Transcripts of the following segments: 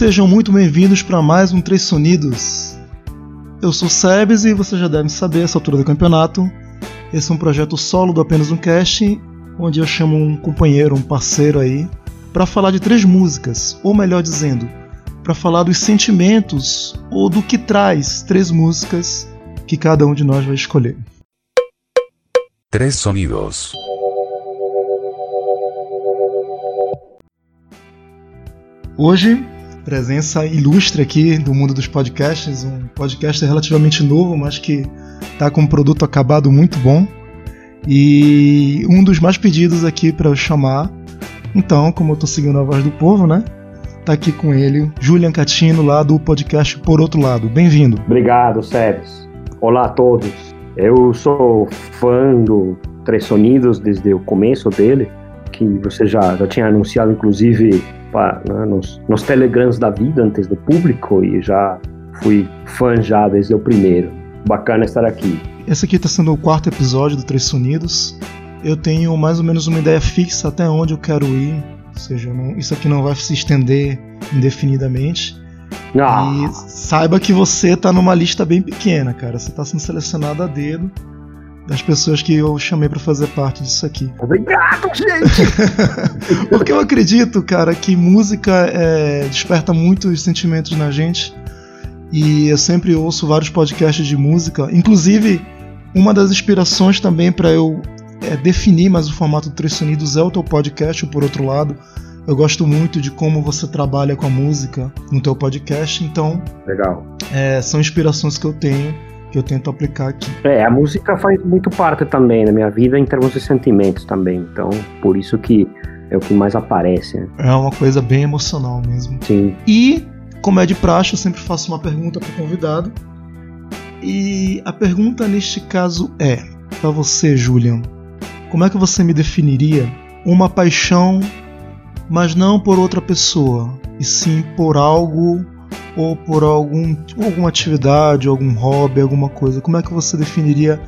sejam muito bem-vindos para mais um Três Sonidos. Eu sou Sebes e você já deve saber essa altura do campeonato. Esse é um projeto solo do Apenas um Cast, onde eu chamo um companheiro, um parceiro aí, para falar de três músicas, ou melhor dizendo, para falar dos sentimentos ou do que traz três músicas que cada um de nós vai escolher. Três Sonidos. Hoje, presença ilustre aqui do mundo dos podcasts, um podcast relativamente novo, mas que está com um produto acabado muito bom. E um dos mais pedidos aqui para eu chamar. Então, como eu estou seguindo a voz do povo, né? Tá aqui com ele, Julian Catino, lá do podcast Por Outro Lado. Bem-vindo. Obrigado, Sebes. Olá a todos. Eu sou fã do Três Sonidos desde o começo dele, que você já, já tinha anunciado, inclusive, né, nos, nos telegrams da vida antes do público, e já fui fã já desde o primeiro. Bacana estar aqui. Esse aqui está sendo o quarto episódio do Três Sonidos. Eu tenho mais ou menos uma ideia fixa até onde eu quero ir. Ou seja, não, isso aqui não vai se estender indefinidamente. Ah, E saiba que você tá numa lista bem pequena, cara. Você tá sendo selecionado a dedo das pessoas que eu chamei para fazer parte disso aqui. obrigado, gente! Porque eu acredito, cara, que música é, desperta muitos sentimentos na gente. E eu sempre ouço vários podcasts de música. Inclusive, uma das inspirações também para eu é, definir mais o formato do Três Sonidos é o teu podcast, por outro lado. Eu gosto muito de como você trabalha com a música no teu podcast, então Legal. é, são inspirações que eu tenho, que eu tento aplicar aqui. É, a música faz muito parte também da minha vida em termos de sentimentos também. Então, por isso que é o que mais aparece. né? É uma coisa bem emocional mesmo. Sim. E, como é de praxe, eu sempre faço uma pergunta para o convidado. E a pergunta neste caso é: para você, Julian, como é que você me definiria uma paixão, mas não por outra pessoa, e sim por algo ou por algum, alguma atividade, algum hobby, alguma coisa? Como é que você definiria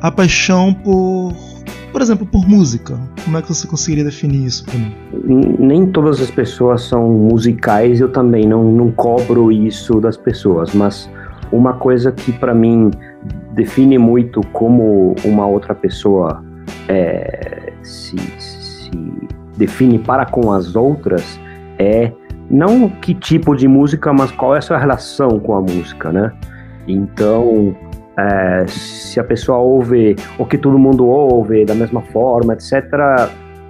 a paixão por, por exemplo, por música? Como é que você conseguiria definir isso para mim? Nem todas as pessoas são musicais, eu também não, não cobro isso das pessoas, mas uma coisa que para mim define muito como uma outra pessoa é, se, se define para com as outras é não que tipo de música, mas qual é a sua relação com a música, né? Então, é, se a pessoa ouve o que todo mundo ouve da mesma forma, etc.,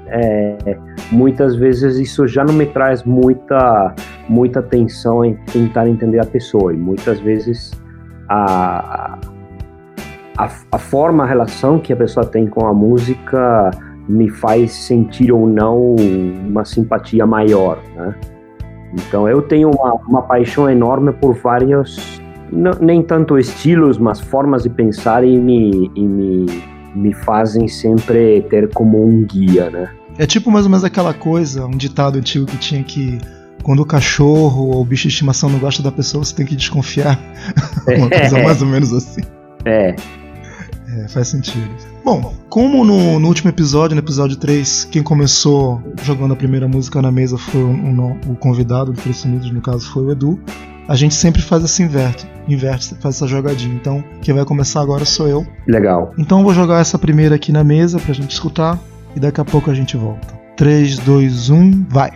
é, muitas vezes isso já não me traz muita muita atenção em tentar entender a pessoa e muitas vezes a, a, a forma, a relação que a pessoa tem com a música me faz sentir ou não uma simpatia maior, né? Então eu tenho uma, uma paixão enorme por vários, não- nem tanto estilos, mas formas de pensar e me, e me, me fazem sempre ter como um guia, né? É tipo mais ou menos aquela coisa, um ditado antigo que tinha que quando o cachorro ou o bicho de estimação não gosta da pessoa, você tem que desconfiar. Uma coisa mais ou menos assim. É, É, faz sentido. Bom, como no, no último episódio, no episódio 3, quem começou jogando a primeira música na mesa foi o, o- o convidado do Três Unidos, no caso foi o Edu, a gente sempre faz esse inverte, inverte, faz essa jogadinha. Então, quem vai começar agora sou eu. legal. Então eu vou jogar essa primeira aqui na mesa pra gente escutar e daqui a pouco a gente volta. 3, 2, 1, vai!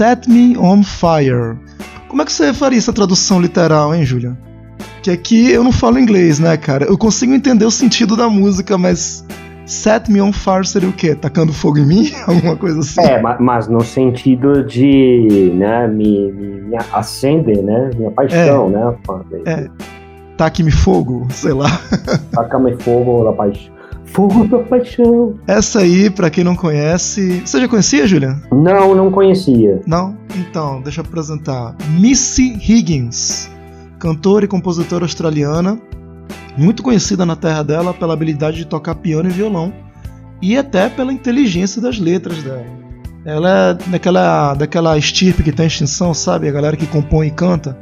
Set Me on Fire. Como é que você faria essa tradução literal, hein, Julia? Que aqui eu não falo inglês, né, cara? Eu consigo entender o sentido da música, mas Set Me on Fire seria o quê? Tacando fogo em mim? Alguma coisa assim? É, mas no sentido de, né, me, me, me acender, né? Minha paixão, é, né? É. Taque-me fogo, sei lá. Taca-me fogo da paixão. Fogo da Paixão. Essa aí, para quem não conhece. Você já conhecia, Julian? Não, não conhecia. Não? Então, deixa eu apresentar. Missy Higgins, cantora e compositora australiana, muito conhecida na terra dela pela habilidade de tocar piano e violão e até pela inteligência das letras dela. Ela é daquela, daquela estirpe que tá em extinção, sabe? A galera que compõe e canta.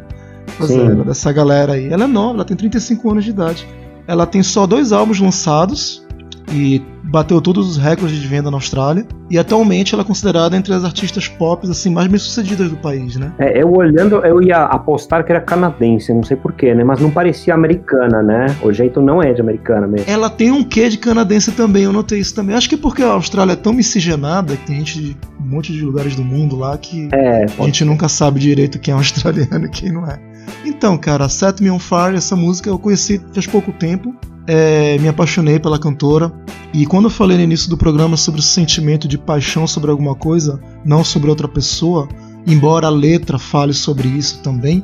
Pois é, dessa galera aí. Ela é nova, ela tem 35 anos de idade. Ela tem só dois álbuns lançados e bateu todos os recordes de venda na Austrália. E atualmente ela é considerada entre as artistas pop assim, mais bem-sucedidas do país, né? É, eu olhando, eu ia apostar que era canadense, não sei porquê, né? Mas não parecia americana, né? O jeito não é de americana mesmo. Ela tem um quê de canadense também, eu notei isso também. Acho que porque a Austrália é tão miscigenada, que tem gente de um monte de lugares do mundo lá, que é, a gente nunca sabe direito quem é australiano e quem não é. Então, cara, Set Me On Fire, essa música eu conheci faz pouco tempo é, me apaixonei pela cantora. E quando eu falei no início do programa sobre o sentimento de paixão sobre alguma coisa, não sobre outra pessoa, embora a letra fale sobre isso também,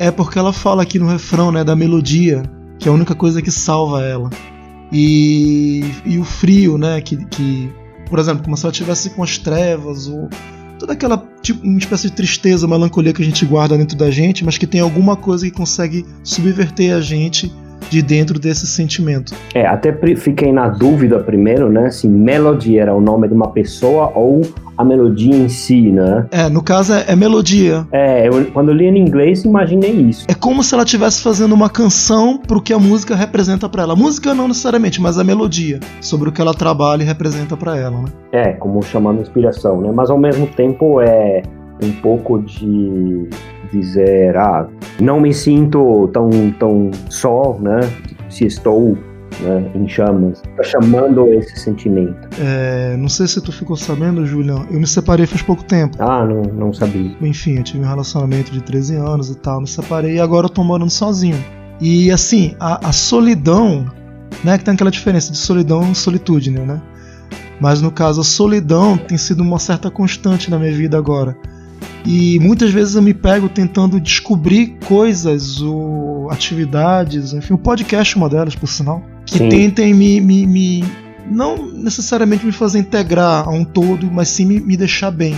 é porque ela fala aqui no refrão né, da melodia, que é a única coisa que salva ela. E, e o frio, né, que, que, por exemplo, como se ela estivesse com as trevas, ou toda aquela tipo, uma espécie de tristeza, melancolia que a gente guarda dentro da gente, mas que tem alguma coisa que consegue subverter a gente de dentro desse sentimento. É, até fiquei na dúvida primeiro, né, se Melody era o nome de uma pessoa ou a melodia em si, né? É, no caso é, é melodia. É, eu, quando eu li em inglês imaginei isso. É como se ela estivesse fazendo uma canção pro que a música representa para ela. A música não necessariamente, mas a melodia, sobre o que ela trabalha e representa para ela, né? É, como chamando inspiração, né? Mas ao mesmo tempo é um pouco de dizer, ah, não me sinto tão, tão só, né? Se estou né, em chamas. Tá chamando esse sentimento. É, não sei se tu ficou sabendo, Julião, eu me separei faz pouco tempo. Ah, não, não sabia. Enfim, eu tive um relacionamento de 13 anos e tal, me separei e agora eu tô morando sozinho. E assim, a, a solidão, né, que tem aquela diferença de solidão e solitude, né? Mas no caso, a solidão tem sido uma certa constante na minha vida agora. E muitas vezes eu me pego tentando descobrir coisas ou atividades, enfim, o podcast é uma delas, por sinal, que sim. tentem me, me, me, não necessariamente me fazer integrar a um todo, mas sim me, me deixar bem.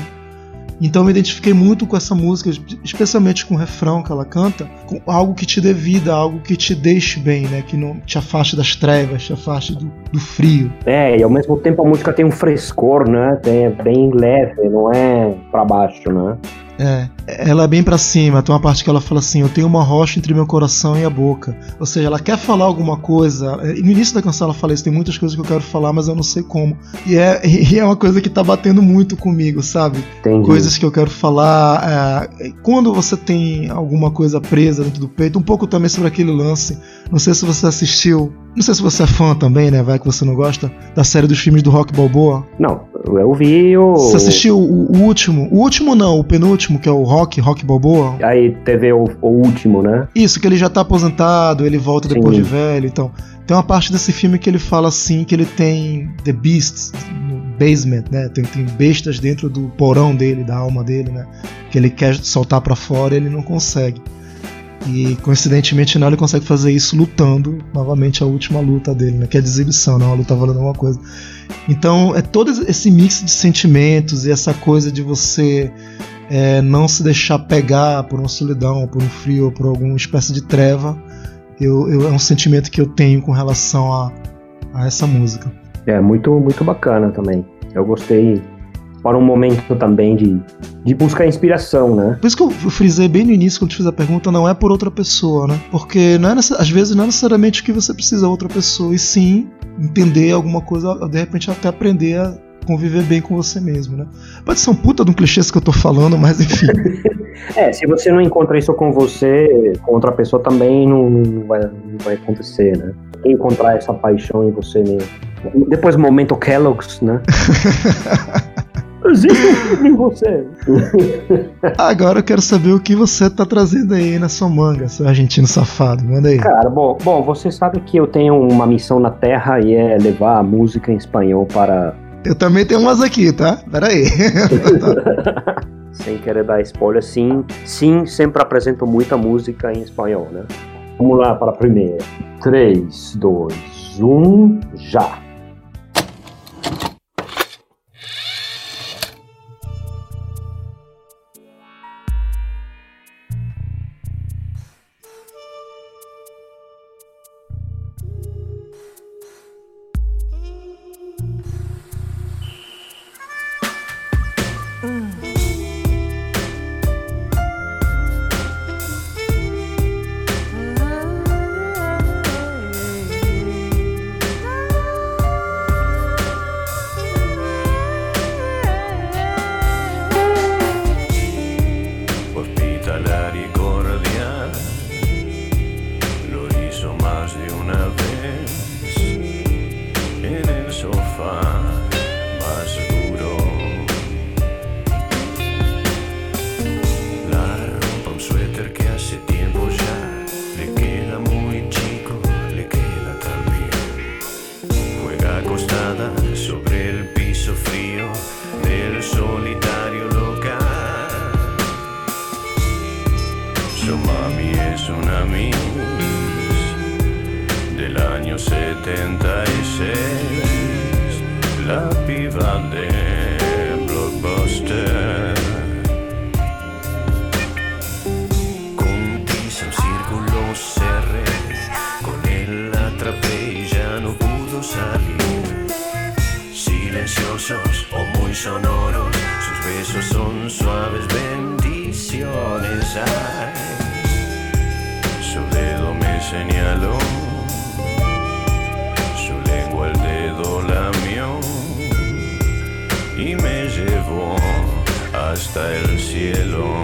Então eu me identifiquei muito com essa música, especialmente com o refrão que ela canta, com algo que te dê vida, algo que te deixe bem, né? Que não te afaste das trevas, te afaste do, do frio. É, e ao mesmo tempo a música tem um frescor, né? Tem, é bem leve, não é para baixo, né? É, ela é bem para cima. Tem uma parte que ela fala assim: Eu tenho uma rocha entre meu coração e a boca. Ou seja, ela quer falar alguma coisa. E no início da canção ela fala isso: Tem muitas coisas que eu quero falar, mas eu não sei como. E é, e é uma coisa que tá batendo muito comigo, sabe? Entendi. Coisas que eu quero falar. É, quando você tem alguma coisa presa dentro do peito, um pouco também sobre aquele lance. Não sei se você assistiu. Não sei se você é fã também, né? Vai que você não gosta. Da série dos filmes do Rock Balboa. Não, eu vi o. Você assistiu o, o último? O último não, o penúltimo, que é o Rock, Rock Balboa. Aí teve o, o último, né? Isso, que ele já tá aposentado, ele volta Sim. depois de velho, então. Tem uma parte desse filme que ele fala assim que ele tem The Beasts no basement, né? Tem, tem bestas dentro do porão dele, da alma dele, né? Que ele quer soltar para fora e ele não consegue. E coincidentemente não ele consegue fazer isso lutando novamente a última luta dele, né? Que é a exibição, não, a luta valendo alguma coisa. Então é todo esse mix de sentimentos e essa coisa de você é, não se deixar pegar por uma solidão, por um frio, por alguma espécie de treva. Eu, eu, é um sentimento que eu tenho com relação a, a essa música. É muito, muito bacana também. Eu gostei para um momento também de, de buscar inspiração, né? Por isso que eu frisei bem no início, quando te fiz a pergunta, não é por outra pessoa, né? Porque não é, às vezes não é necessariamente que você precisa outra pessoa, e sim entender alguma coisa, de repente até aprender a conviver bem com você mesmo, né? Pode ser um puta de um clichê que eu tô falando, mas enfim. é, se você não encontra isso com você, com outra pessoa também não, não, vai, não vai acontecer, né? Encontrar essa paixão em você mesmo. Depois do momento Kellogg's, né? Existe um filme em você. Agora eu quero saber o que você tá trazendo aí na sua manga, seu argentino safado. Manda aí. Cara, bom, bom, você sabe que eu tenho uma missão na Terra e é levar a música em espanhol para. Eu também tenho umas aqui, tá? Pera aí. Sem querer dar spoiler, sim, sim, sempre apresento muita música em espanhol, né? Vamos lá para a primeira. 3, 2, 1, já! hasta el cielo.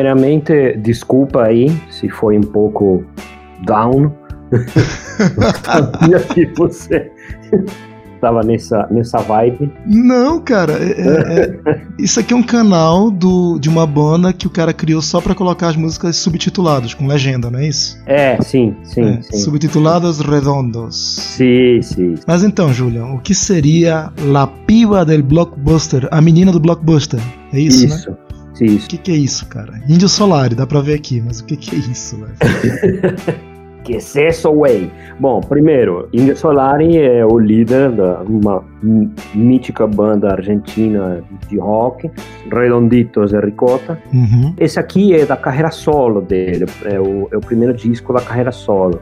Primeiramente, desculpa aí se foi um pouco down. Sabia que você tava nessa, nessa vibe. Não, cara, é- é- é- isso aqui é um canal do, de uma banda que o cara criou só pra colocar as músicas subtituladas, com legenda, não é isso? É, sim, sim, É, sim. Subtituladas redondos. Sim, sim. Mas então, Julian, o que seria La Piba del Blockbuster, a menina do Blockbuster? É isso, né? Isso, isso. O que, que é isso, cara? Índio Solari, dá pra ver aqui, mas o que, que é isso, velho? Que é isso, way? Bom, primeiro, Indio Solari é o líder de uma mítica banda argentina de rock, Redonditos de Ricota. Uhum. Esse aqui é da carreira solo dele, é o, é o primeiro disco da carreira solo.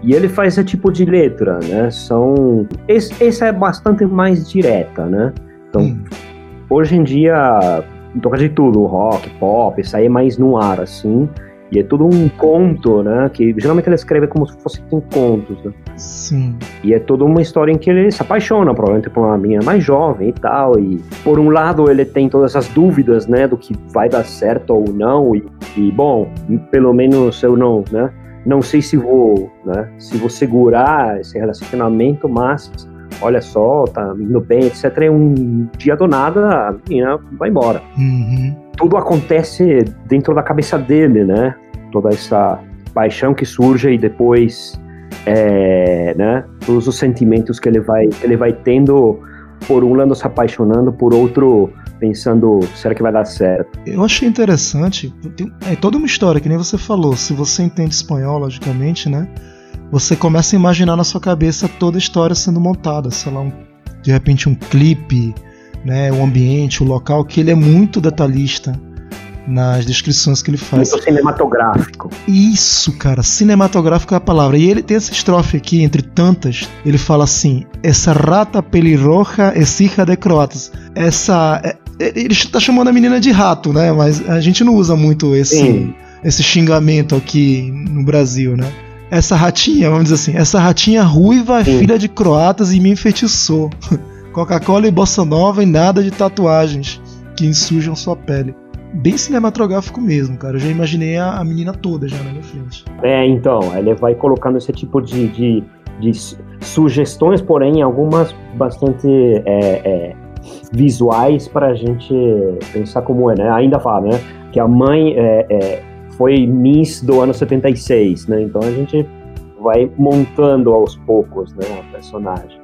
E ele faz esse tipo de letra, né? São. Esse, essa é bastante mais direta, né? Então, Hum. hoje em dia toca de tudo, rock, pop, isso aí é mais no ar, assim. E é tudo um conto, né? Que geralmente ele escreve como se fossem contos, né? Sim. E é toda uma história em que ele se apaixona, provavelmente por uma menina mais jovem e tal. E por um lado ele tem todas essas dúvidas, né, do que vai dar certo ou não. E, e, bom, pelo menos eu não, né, não sei se vou, né, se vou segurar esse relacionamento, mas olha só, tá indo bem, etc. É um dia do nada, a menina vai embora Uhum. tudo acontece dentro da cabeça dele, né? Toda essa paixão que surge e depois, é, né? Todos os sentimentos que ele vai, que ele vai tendo, por um lado se apaixonando, por outro pensando, será que vai dar certo? Eu achei interessante. é toda uma história, que nem você falou. Se você entende espanhol, logicamente, né? Você começa a imaginar na sua cabeça toda a história sendo montada. Sei lá, um- de repente um clipe, né? O ambiente, o local, que ele é muito detalhista nas descrições que ele faz. Muito cinematográfico. Isso, cara, cinematográfico é a palavra. E ele tem essa estrofe aqui, entre tantas, ele fala assim: Essa rata pelirroja é hija de croatas. Essa. é- ele está chamando a menina de rato, né? Mas a gente não usa muito esse, Sim. esse xingamento aqui no Brasil, né? Essa ratinha, vamos dizer assim, essa ratinha ruiva é Sim. filha de croatas e me enfeitiçou. Coca-Cola e bossa nova e nada de tatuagens que ensujam sua pele. Bem cinematográfico mesmo, cara. Eu já imaginei a, a menina toda já na minha frente. É, então, ele vai colocando esse tipo de, de, de su- sugestões, porém, algumas bastante é, é, visuais para a gente pensar como é, né? Ainda fala, né? Que a mãe é, é, foi Miss do ano 76, né? Então a gente vai montando aos poucos, né? A personagem.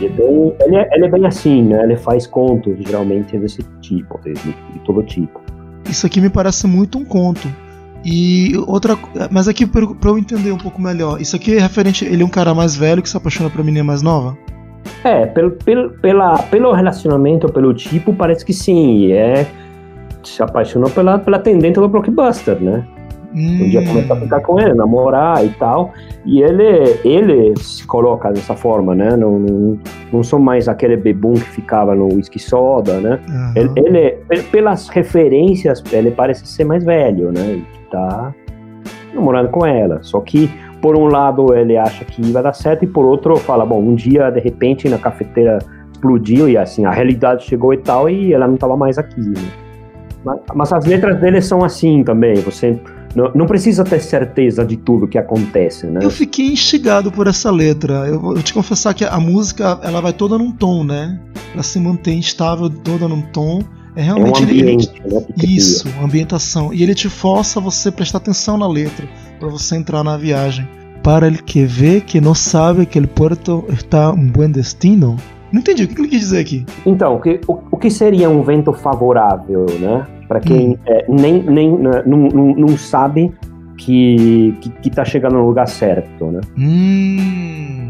E é bem, ele, é, ele é bem assim, né? Ele faz contos, geralmente, desse tipo, de, de, todo tipo. Isso aqui me parece muito um conto. E outra, mas aqui pra eu entender um pouco melhor, isso aqui é referente, ele é um cara mais velho que se apaixona pra menina mais nova? É, pelo, pelo, pela, pelo relacionamento, pelo tipo, parece que sim. É, se apaixonou pela, pela atendente do blockbuster, né? Um dia Hum, começou a ficar com ele, namorar e tal. E ele, ele se coloca dessa forma, né? Não, não, não sou mais aquele bebum que ficava no whisky soda, né? aham. Ele, ele, pe- pelas referências, ele parece ser mais velho, né? E tá namorando com ela. Só que, por um lado, ele acha que vai dar certo, e por outro, fala: bom, um dia, de repente, na cafeteira explodiu e assim, a realidade chegou e tal, e ela não estava mais aqui, né? Mas, mas as letras dele são assim também, você não, não precisa ter certeza de tudo que acontece, né? Eu fiquei instigado por essa letra. Eu vou te confessar que a música ela vai toda num tom, né? Ela se mantém estável toda num tom. É É um realmente ele- ambiente, né? Isso, ambientação. E ele te força a você prestar atenção na letra para você entrar na viagem. Para el que vê que não sabe que el puerto está um buen destino. Não entendi o que ele quis dizer aqui. Então, o que, o, que seria um vento favorável, né? Para quem Hum. é, nem, nem né, não, não, não sabe que, que, que tá chegando no lugar certo, né? Hum,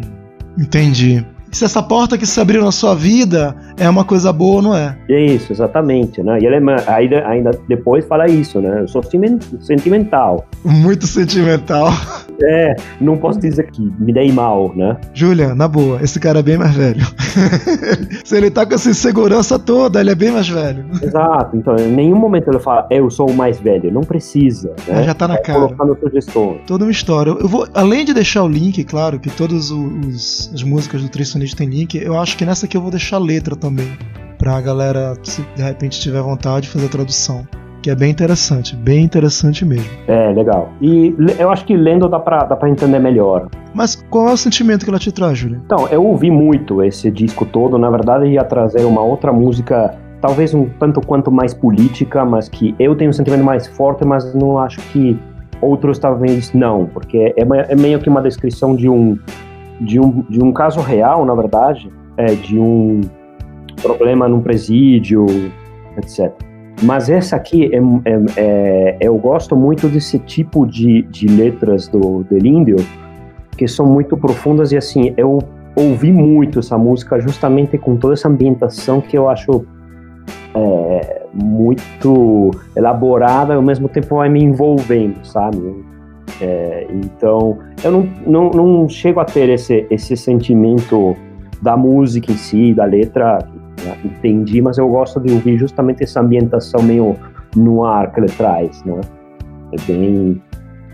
entendi. Se essa porta que se abriu na sua vida é uma coisa boa, não é? É isso, exatamente, né? E ele é ainda, ainda depois fala isso, né? Eu sou sentimen- sentimental. Muito sentimental. É, não posso dizer que me dei mal, né? Julian, na boa, esse cara é bem mais velho. Se ele tá com essa insegurança toda, ele é bem mais velho. Exato, então em nenhum momento ele fala, eu sou o mais velho. Não precisa, né? Já tá na É cara. Colocando sugestões. Toda uma história. Eu vou, além de deixar o link, claro, que todas os, as músicas do Tricionista tem link, eu acho que nessa aqui eu vou deixar a letra também. Pra galera, se de repente tiver vontade, fazer a tradução. Que é bem interessante, bem interessante mesmo. É, legal. E eu acho que lendo dá pra, dá pra entender melhor. Mas qual é o sentimento que ela te traz, Julian? Então, eu ouvi muito esse disco todo. Na verdade, ia trazer uma outra música, talvez um tanto quanto mais política, mas que eu tenho um sentimento mais forte, mas não acho que outros talvez não, porque é, é meio que uma descrição de um, de um, de um caso real, na verdade, é, de um problema num presídio, etc. Mas essa aqui, é, é- é- eu gosto muito desse tipo de, de letras do Delíndio, que são muito profundas e assim, eu ouvi muito essa música justamente com toda essa ambientação que eu acho é, muito elaborada e ao mesmo tempo vai me envolvendo, sabe? É, então, eu não, não, não chego a ter esse, esse sentimento da música em si, da letra, né, entendi, mas eu gosto de ouvir justamente essa ambientação meio no ar que ele traz, né? É bem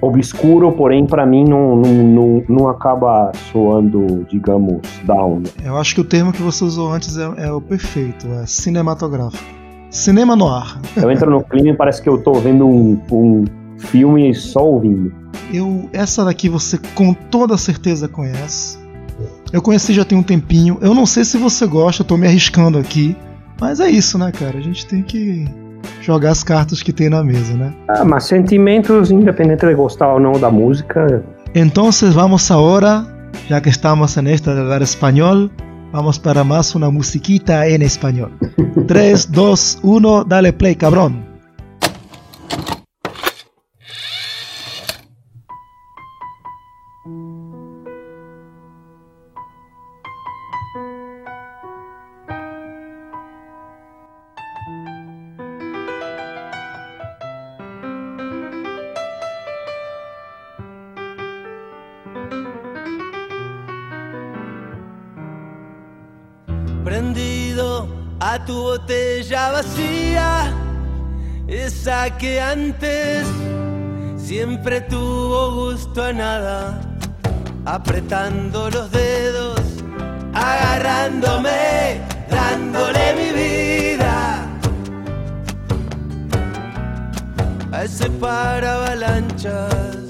obscuro, porém para mim não, não, não, não acaba soando, digamos, down. Eu acho que o termo que você usou antes é, é o perfeito, é cinematográfico. Cinema no ar. Eu entro no clima e parece que eu tô vendo um, um filme só ouvindo. Eu, essa daqui você com toda certeza conhece. Eu conheci já tem um tempinho. Eu não sei se você gosta, eu tô me arriscando aqui. Mas é isso, né, cara? A gente tem que jogar as cartas que tem na mesa, né? Ah, mas sentimentos, independente de gostar ou não da música, Entonces vamos ahora, ya que estamos en este lugar español, vamos para más una musiquita en español. 3, 2, 1, dale play, cabrón. Vacía, esa que antes siempre tuvo gusto a nada, apretando los dedos, agarrándome, dándole mi vida a ese para avalanchas.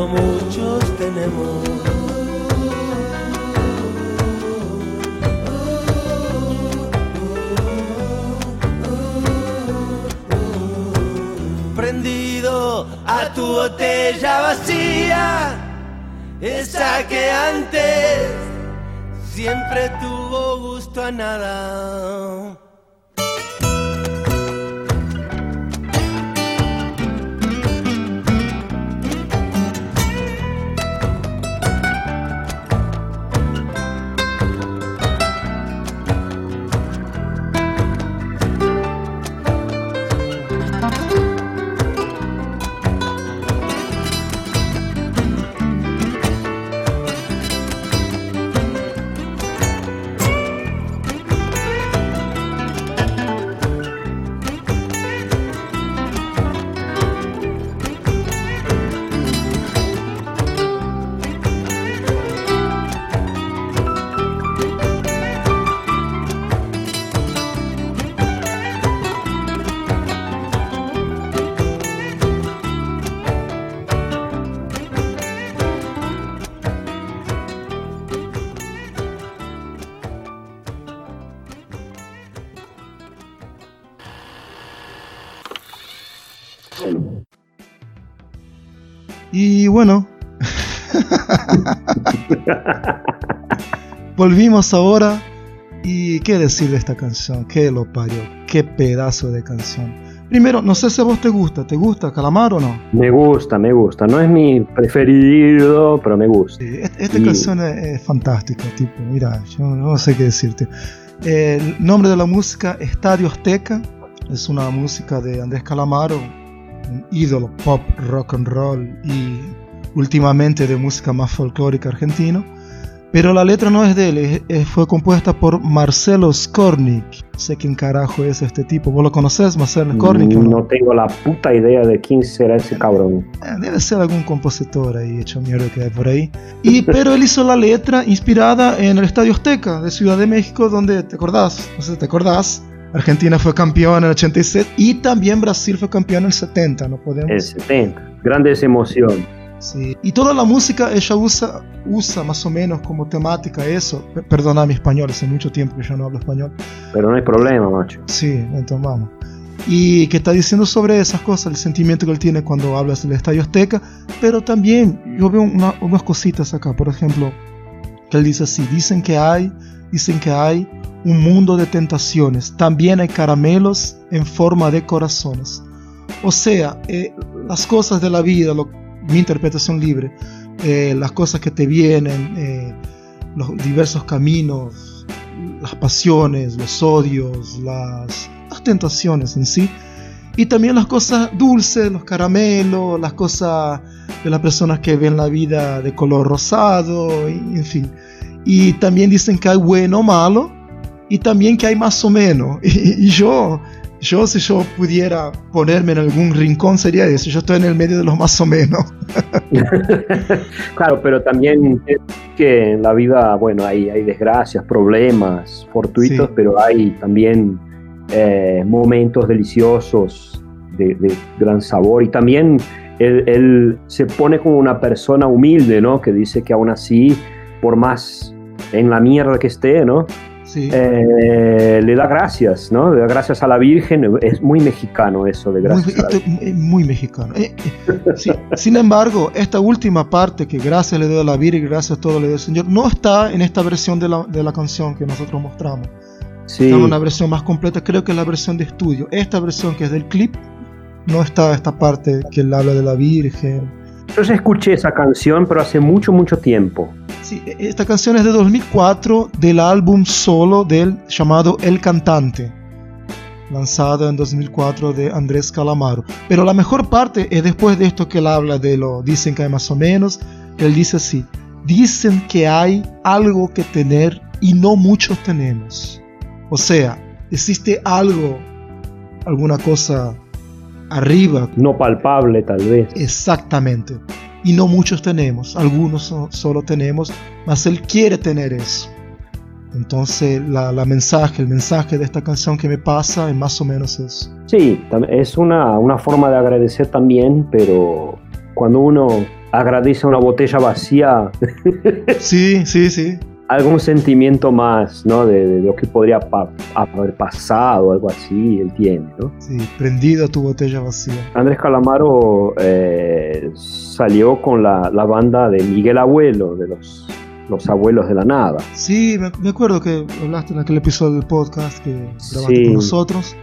No muchos tenemos. Prendido a tu botella vacía, esa que antes siempre tuvo gusto a nada. Bueno, volvimos ahora. ¿Y qué decir de esta canción? ¿Qué lo parió? ¿Qué pedazo de canción? Primero, no sé si a vos te gusta. ¿Te gusta Calamar o no? Me gusta, me gusta. No es mi preferido, pero me gusta. Sí, est- esta Y- canción es, es fantástica, tipo, mira, yo no sé qué decirte. El nombre de la música, Estadio Azteca, es una música de Andrés Calamaro, un ídolo pop, rock and roll y últimamente de música más folclórica argentino. Pero la letra no es de él, fue compuesta por Marcelo Skornik. Sé quién carajo es este tipo. ¿Vos lo conocés, Marcelo Skornik? no? No tengo la puta idea de quién será ese cabrón. Eh, Debe ser algún compositor ahí hecho mierda que hay por ahí. Y, pero él hizo la letra inspirada en el Estadio Azteca de Ciudad de México, donde, ¿te acordás? No sé te acordás. Argentina fue campeón en el 86 y también Brasil fue campeón en el 70, no podemos... El 70. Grandes emociones. Sí. Y toda la música ella usa, usa más o menos como temática eso. Perdona mi español, hace mucho tiempo que yo no hablo español. Pero no hay problema, macho. Sí, entonces vamos. Y que está diciendo sobre esas cosas, el sentimiento que él tiene cuando hablas del Estadio Azteca, pero también yo veo una- unas cositas acá, por ejemplo, que él dice así, dicen que hay, dicen que hay un mundo de tentaciones, también hay caramelos en forma de corazones. O sea, eh, las cosas de la vida, lo- mi interpretación libre, eh, las cosas que te vienen, eh, los diversos caminos, las pasiones, los odios, las, las tentaciones en sí. Y también las cosas dulces, los caramelos, las cosas de las personas que ven la vida de color rosado, y- en fin. Y también dicen que hay bueno o malo, y también que hay más o menos. Y, y yo, yo si yo pudiera ponerme en algún rincón sería eso, yo estoy en el medio de los más o menos. claro, pero también es que en la vida, bueno, hay, hay desgracias, problemas fortuitos, Sí. pero hay también eh, momentos deliciosos de, de gran sabor. Y también él, él se pone como una persona humilde, ¿no? Que dice que aún así, por más en la mierda que esté, ¿no? Sí. Eh, le da gracias, ¿no? Le da gracias a la Virgen. Es muy mexicano eso de Muy, gracias a la esto es muy mexicano. Eh, eh, sí, Sin embargo, esta última parte, que gracias le doy a la Virgen, gracias todo le doy al Señor, no está en esta versión de la, de la canción que nosotros mostramos. Sí. Está en una versión más completa, creo que es la versión de estudio. Esta versión que es del clip, no está esta parte que él habla de la Virgen. Yo ya escuché esa canción, pero hace mucho, mucho tiempo. Sí, esta canción es de 2004 del álbum solo del llamado El Cantante, lanzado en 2004 de Andrés Calamaro. Pero la mejor parte es después de esto que él habla de lo dicen que hay más o menos. Él dice así, dicen que hay algo que tener y no muchos tenemos. O sea, existe algo, alguna cosa arriba No palpable, tal vez. Exactamente. Y no muchos tenemos, algunos so- solo tenemos, mas él quiere tener eso. Entonces la, la mensaje, el mensaje de esta canción que me pasa es más o menos eso. Sí, es una, una forma de agradecer también, pero cuando uno agradece una botella vacía, Sí, sí, sí. Algún sentimiento más, ¿no? De, de lo que podría pa- haber pasado, algo así, él tiene, ¿no? Sí, prendido tu botella vacía. Andrés Calamaro eh, salió con la, la banda de Miguel Abuelo, de los, los Abuelos de la Nada. Sí, me, me acuerdo que hablaste en aquel episodio del podcast que grabaste Sí. con nosotros.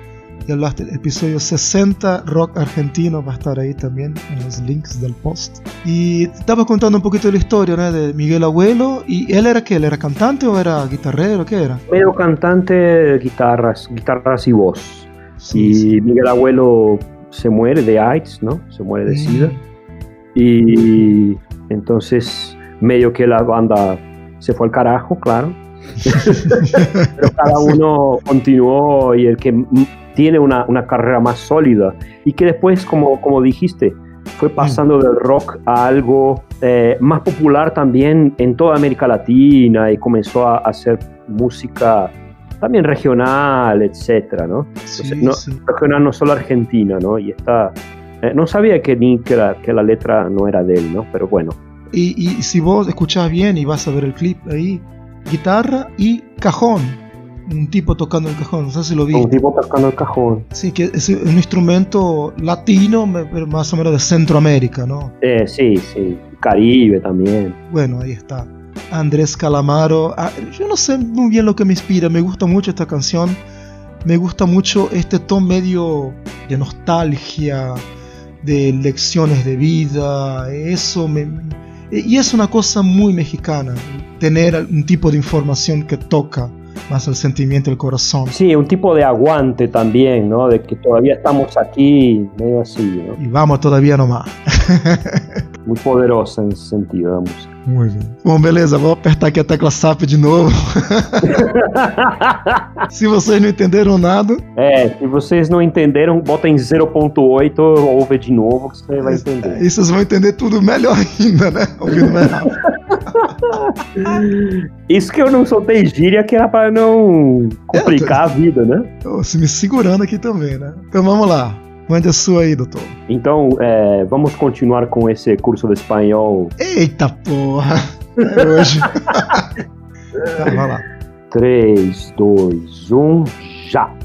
Y hablaste del episodio 60, Rock Argentino, va a estar ahí también en los links del post. Y estaba contando un poquito de la historia ¿no? de Miguel Abuelo. ¿Y él era qué? ¿Él era cantante o era guitarrero? ¿Qué era? Medio cantante, guitarras, guitarras y voz. Sí, y sí. Miguel Abuelo se muere de AIDS, ¿no? Se muere de Mm. SIDA. Y entonces medio que la banda se fue al carajo, claro. Pero cada uno continuó y el que tiene una, una carrera más sólida y que después, como, como dijiste, fue pasando del rock a algo eh, más popular también en toda América Latina y comenzó a hacer música también regional, etcétera, ¿no? Sí, Entonces, no, sí. regional no solo argentina, ¿no? Y está... eh, no sabía que, ni que, la, que la letra no era de él, ¿no? Pero bueno, Y, y si vos escuchás bien y vas a ver el clip ahí, guitarra y cajón. Un tipo tocando el cajón, no sé si lo vi. Un tipo tocando el cajón. Sí, que es un instrumento latino, pero más o menos de Centroamérica, ¿no? Eh, sí, sí. Caribe también. Bueno, ahí está. Andrés Calamaro. Ah, yo no sé muy bien lo que me inspira. Me gusta mucho esta canción. Me gusta mucho este tono medio de nostalgia, de lecciones de vida. Eso me. Y es una cosa muy mexicana. Tener un tipo de información que toca más el sentimiento del corazón. Sí, un tipo de aguante también, ¿no? De que todavía estamos aquí, medio así, ¿no? Y vamos todavía nomás. Muy poderosa en ese sentido música. Muy bien. Bom, beleza, vou apertar aqui a tecla SAP de novo. Se vocês não entenderam nada, É, se vocês não entenderam, bota em 0.8 ou ouve de novo que você vai entender. aí vocês vão entender tudo melhor ainda, né? Ouvindo mais rápido. Isso que eu não soltei gíria, que era pra não complicar a vida, né? Tô se me segurando aqui também, né? Então vamos lá. Mande a sua aí, doutor. Então, é, vamos continuar com esse curso de espanhol. Eita porra! É hoje. tá, vai lá. 3, 2, 1, já!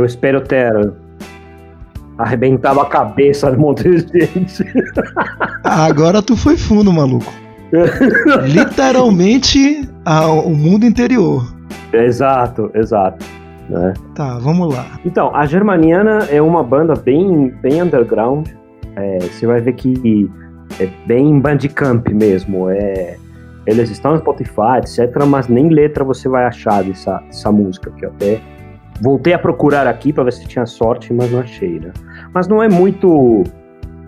Eu espero ter arrebentado a cabeça de um monte de gente. Agora tu foi fundo, maluco. Literalmente o mundo interior. exato, exato. né? Tá, vamos lá. Então, a Germaniana é uma banda bem, bem underground. É, você vai ver que é bem bandcamp mesmo. É, eles estão no Spotify, etc., mas nem letra você vai achar dessa, dessa música que eu até voltei a procurar aqui para ver se tinha sorte, mas não achei, né? Mas não é muito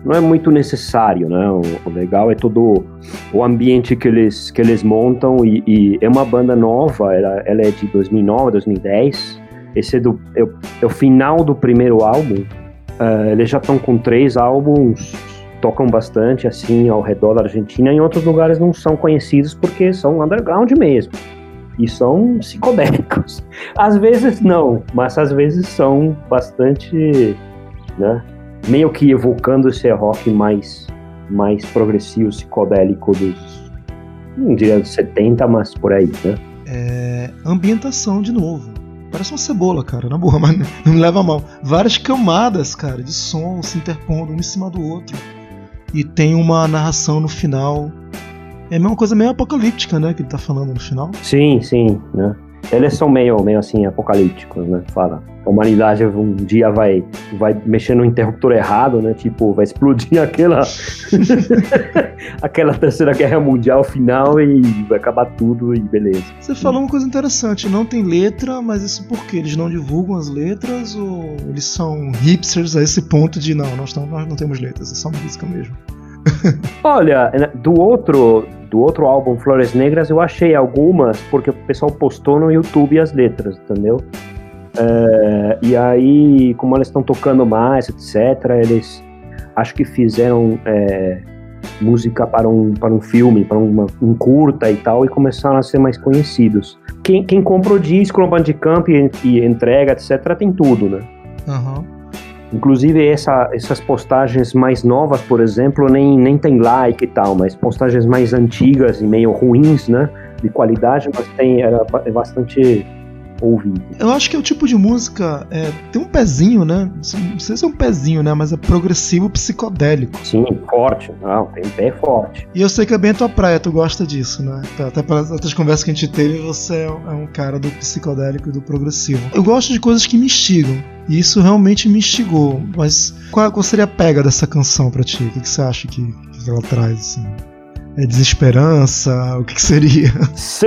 não é muito necessário, né? O, o legal é todo o ambiente que eles que eles montam e, e é uma banda nova. Ela, ela é de 2009, 2010. Esse é, do, é, o- é o final do primeiro álbum. Eh, eles já estão com três álbuns, tocam bastante assim ao redor da Argentina. Em outros lugares não são conhecidos porque são underground mesmo. E são psicodélicos. Às vezes não, mas às vezes são bastante, né? Meio que evocando esse rock mais, mais progressivo, psicodélico dos, não diria dos 70, mas por aí, né? É, ambientação de novo. Parece uma cebola, cara, na boa, mas não me leva a mal. Várias camadas, cara, de som se interpondo um em cima do outro. E tem uma narração no final. É a mesma coisa meio apocalíptica, né? Que ele tá falando no final. Sim, sim, né? Eles são meio, meio assim, apocalípticos, né? Fala. A humanidade um dia vai, vai mexer no interruptor errado, né? Tipo, vai explodir aquela. aquela terceira guerra mundial final e vai acabar tudo e beleza. Você falou uma coisa interessante, não tem letra, mas isso por quê? Eles não divulgam as letras ou eles são hipsters a esse ponto de não, nós, não, nós não temos letras, é só música mesmo. Olha, do outro, do outro álbum Flores Negras eu achei algumas porque o pessoal postou no YouTube as letras, entendeu? É, e aí, como eles estão tocando mais, etc., eles acho que fizeram é, música para um, para um filme, para uma, um curta e tal, e começaram a ser mais conhecidos. Quem, quem compra o disco no Bandcamp e, e entrega, etc., tem tudo, né? Aham. Inclusive essa, essas postagens mais novas, por exemplo, nem, nem tem like e tal, mas postagens mais antigas e meio ruins, né? De qualidade, mas tem, era é bastante ouvido. Eu acho que é o tipo de música. é, tem um pezinho, né? Não sei se é um pezinho, né? Mas é progressivo psicodélico. Sim, forte, não, tem pé forte. E eu sei que é bem a tua praia, tu gosta disso, né? Até pelas outras conversas que a gente teve, você é um cara do psicodélico e do progressivo. Eu gosto de coisas que me instigam. E isso realmente me instigou. Mas qual, qual seria a pega dessa canção pra ti? O que, que você acha que, que ela traz, assim? É desesperança? O que, que seria?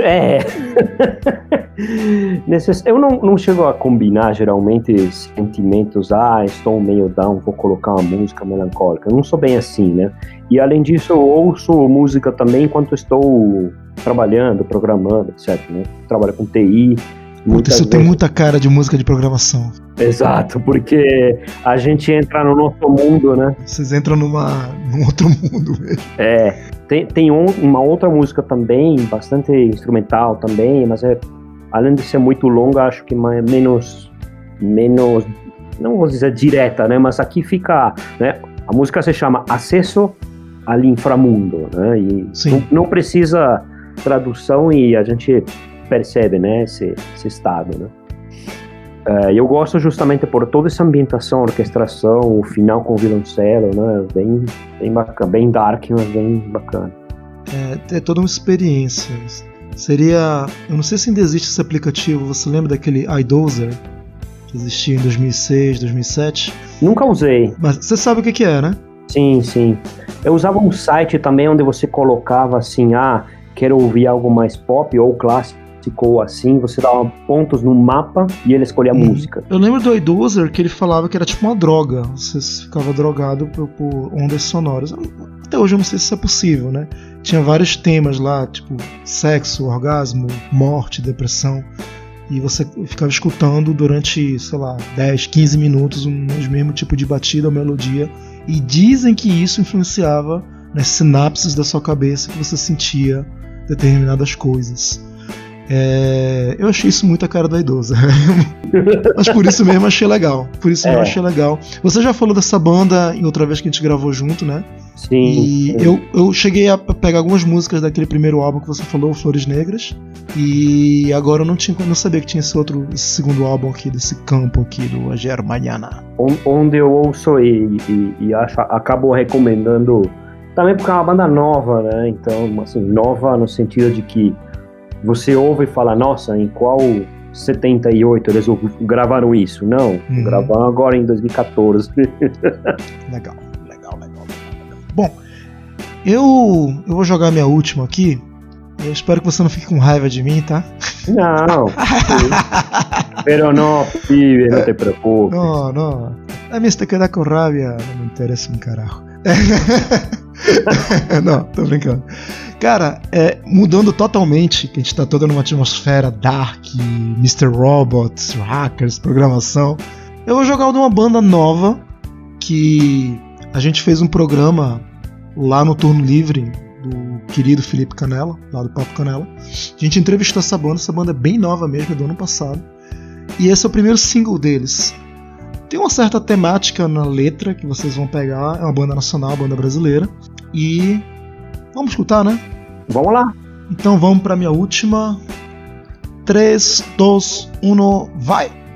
É. Eu não, não chego a combinar geralmente sentimentos, ah, estou meio down, vou colocar uma música melancólica. Eu não sou bem assim, né? E além disso, eu ouço música também enquanto estou trabalhando, programando, etc. Né? Trabalho com TI. Muitas isso tem vezes- muita cara de música de programação. Exato, porque a gente entra no nosso mundo, né? Vocês entram numa, num outro mundo mesmo. É, tem, tem um- uma outra música também, bastante instrumental também, mas é, além de ser muito longa, acho que mais, menos, menos, não vou dizer direta, né? Mas aqui fica, né? A música se chama Acesso al Inframundo, né? E Sim. não, não precisa tradução e a gente percebe, né? Esse, esse estado, né? É, eu gosto justamente por toda essa ambientação, orquestração, o final com o violoncelo, né? Bem, bem bacana, bem dark, mas bem bacana. É, é toda uma experiência. Seria. Eu não sei se ainda existe esse aplicativo. Você lembra daquele iDozer? Que existia em 2006, 2007? Nunca usei. Mas você sabe o que, que é, né? Sim, sim. Eu usava um site também onde você colocava assim, ah, quero ouvir algo mais pop ou clássico ou assim, você dava pontos no mapa e ele escolhia a Hum. música. Eu lembro do iDozer que ele falava que era tipo uma droga. Você ficava drogado por, por ondas sonoras. Até hoje eu não sei se isso é possível, né? Tinha vários temas lá, tipo sexo, orgasmo, morte, depressão. E você ficava escutando durante, sei lá, 10, 15 minutos o mesmo tipo de batida ou melodia. E dizem que isso influenciava nas sinapses da sua cabeça que você sentia determinadas coisas. É, eu achei isso muito a cara da idosa. Mas por isso mesmo achei legal. Por isso mesmo É. achei legal. Você já falou dessa banda em outra vez que a gente gravou junto, né? Sim. E eu, eu cheguei a pegar algumas músicas daquele primeiro álbum que você falou, Flores Negras. E agora eu não, tinha, não sabia que tinha esse outro, esse segundo álbum aqui, desse campo aqui do. On- Onde eu ouço e, e, e acho, acabo recomendando. Também porque é uma banda nova, né? Então, assim, nova no sentido de que você ouve e fala, nossa, em qual 78 eles gravaram isso? Não, Uhum. gravaram agora em 2014. Legal, legal, legal, legal. legal. Bom, eu, eu vou jogar minha última aqui. Eu espero que você não fique com raiva de mim, tá? Não, pero no, pibe, no te preocupes. No, no. A mí te queda con rabia, não me interessa um carajo. não, tô brincando. Cara, é, mudando totalmente, que a gente tá toda numa atmosfera dark, Mr. Robots, hackers, programação. Eu vou jogar de uma banda nova que a gente fez um programa lá no Turno Livre do querido Felipe Canela, lá do Papo Canela. A gente entrevistou essa banda, essa banda é bem nova mesmo, é do ano passado. E esse é o primeiro single deles. Tem uma certa temática na letra que vocês vão pegar, é uma banda nacional, uma banda brasileira. E vamos escutar, né? Vamos lá. Então vamos para minha última. 3, 2, 1, vai!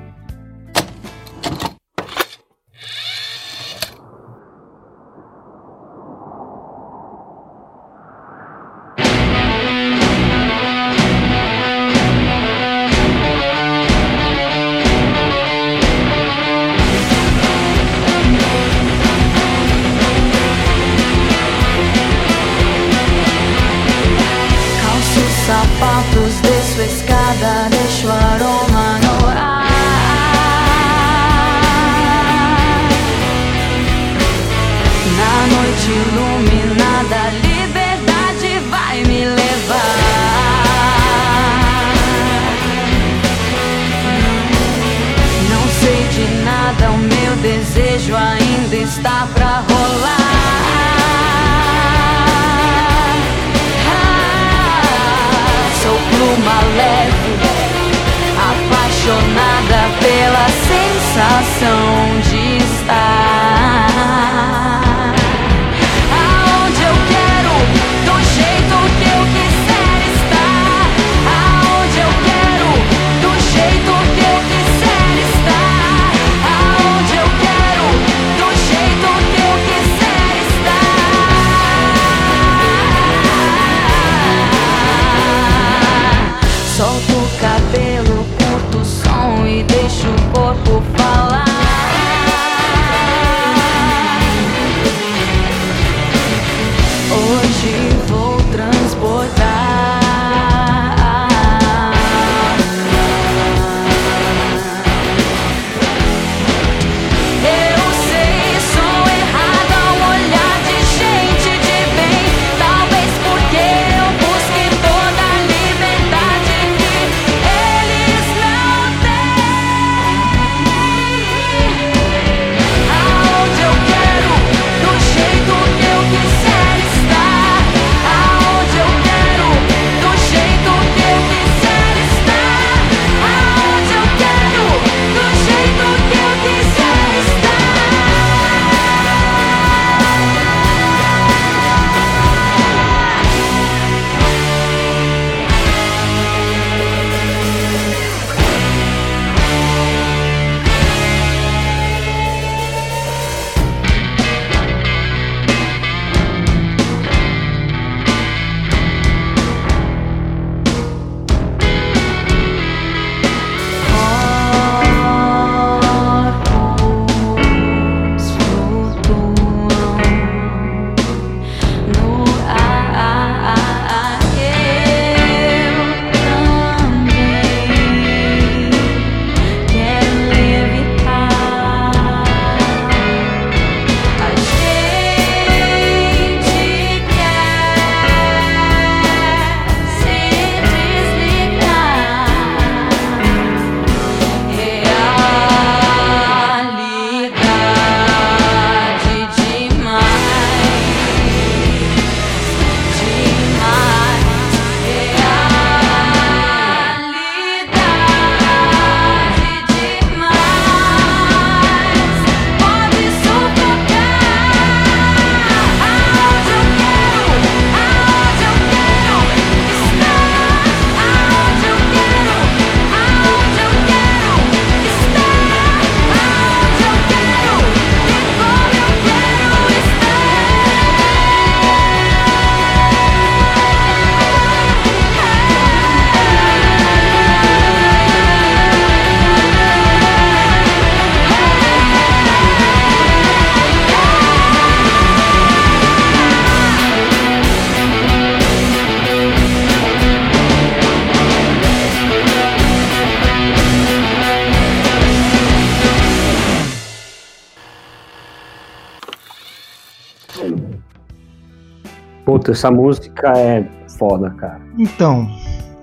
Puta, essa música é foda, cara. Então,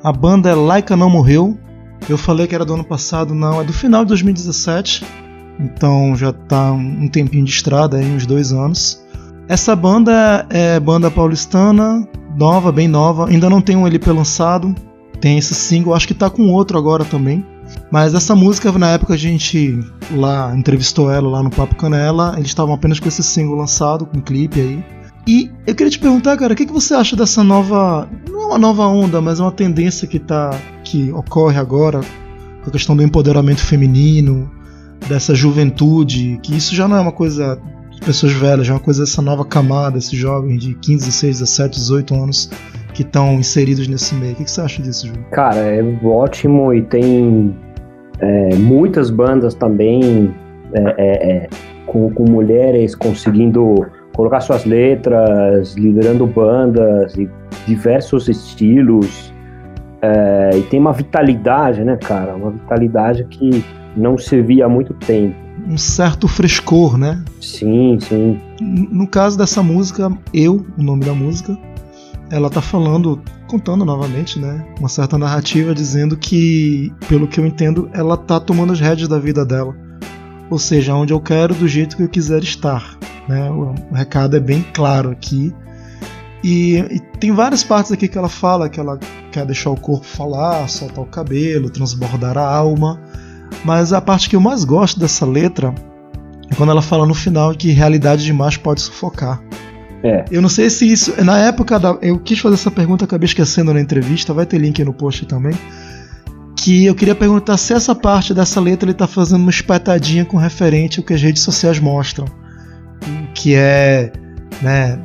a banda Laika Não Morreu. Eu falei que era do ano passado, não, é do final de 2017. Então já tá um tempinho de estrada aí, uns dois anos. Essa banda é banda paulistana, nova, bem nova. Ainda não tem um LP lançado. Tem esse single, acho que tá com outro agora também. Mas essa música, na época a gente lá entrevistou ela lá no Papo Canela, eles estavam apenas com esse single lançado, com um clipe aí. E eu queria te perguntar, cara, o que, que você acha dessa nova. Não é uma nova onda, mas é uma tendência que, tá, que ocorre agora, com a questão do empoderamento feminino, dessa juventude, que isso já não é uma coisa de pessoas velhas, já é uma coisa dessa nova camada, esses jovens de 15, 16, 17, 18 anos que estão inseridos nesse meio. O que, que você acha disso, Júlio? Cara, é ótimo e tem é, muitas bandas também é, é, é, com, com mulheres conseguindo colocar suas letras, liderando bandas e diversos estilos. É, e tem uma vitalidade, né, cara? Uma vitalidade que não se via há muito tempo. Um certo frescor, né? Sim, sim. No caso dessa música, Eu, o nome da música, ela tá falando, contando novamente, né? Uma certa narrativa dizendo que, pelo que eu entendo, ela tá tomando as rédeas da vida dela. Ou seja, onde eu quero, do jeito que eu quiser estar. Né? O, recado é bem claro aqui. E, e, tem várias partes aqui que ela fala que ela quer deixar o corpo falar, soltar o cabelo, transbordar a alma. Mas a parte que eu mais gosto dessa letra é quando ela fala no final que realidade demais pode sufocar. É. Eu não sei se isso. Na época da. Eu quis fazer essa pergunta, acabei esquecendo na entrevista, vai ter link aí no post também. Que eu queria perguntar se essa parte dessa letra ele tá fazendo uma espetadinha com referente ao que as redes sociais mostram. Que é. né,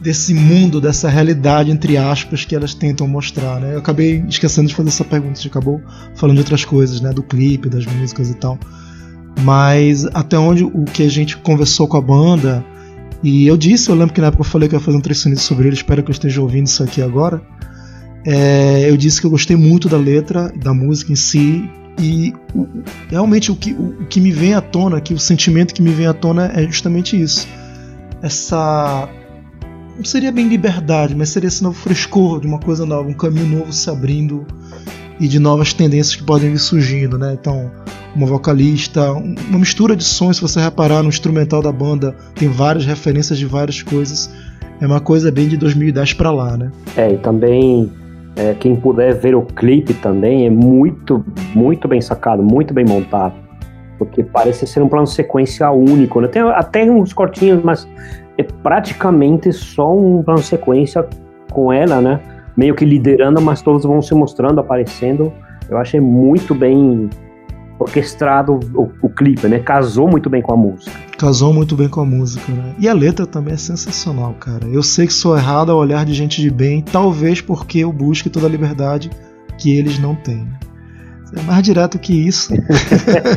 desse mundo, dessa realidade, entre aspas, que elas tentam mostrar, né? Eu acabei esquecendo de fazer essa pergunta, a gente acabou falando de outras coisas, né? Do clipe, das músicas e tal. Mas até onde o que a gente conversou com a banda, e eu disse, eu lembro que na época eu falei que ia fazer um trecho sobre ele, espero que eu esteja ouvindo isso aqui agora. É, eu disse que eu gostei muito da letra, da música em si, e realmente o que, o que me vem à tona, que o sentimento que me vem à tona é justamente isso. Essa não seria bem liberdade, mas seria esse novo frescor de uma coisa nova, um caminho novo se abrindo e de novas tendências que podem vir surgindo, né? Então, uma vocalista, uma mistura de sons, se você reparar no instrumental da banda, tem várias referências de várias coisas. É uma coisa bem de 2010 para lá, né? É, e também é, quem puder ver o clipe também é muito, muito bem sacado, muito bem montado. Porque parece ser um plano sequência único, né? Tem até uns cortinhos, mas é praticamente só um plano sequência com ela, né? Meio que liderando, mas todos vão se mostrando, aparecendo. Eu achei muito bem orquestrado o, o clipe, né? Casou muito bem com a música. Casou muito bem com a música, né? E a letra também é sensacional, cara. Eu sei que sou errado ao olhar de gente de bem, talvez porque eu busque toda a liberdade que eles não têm. É mais direto que isso.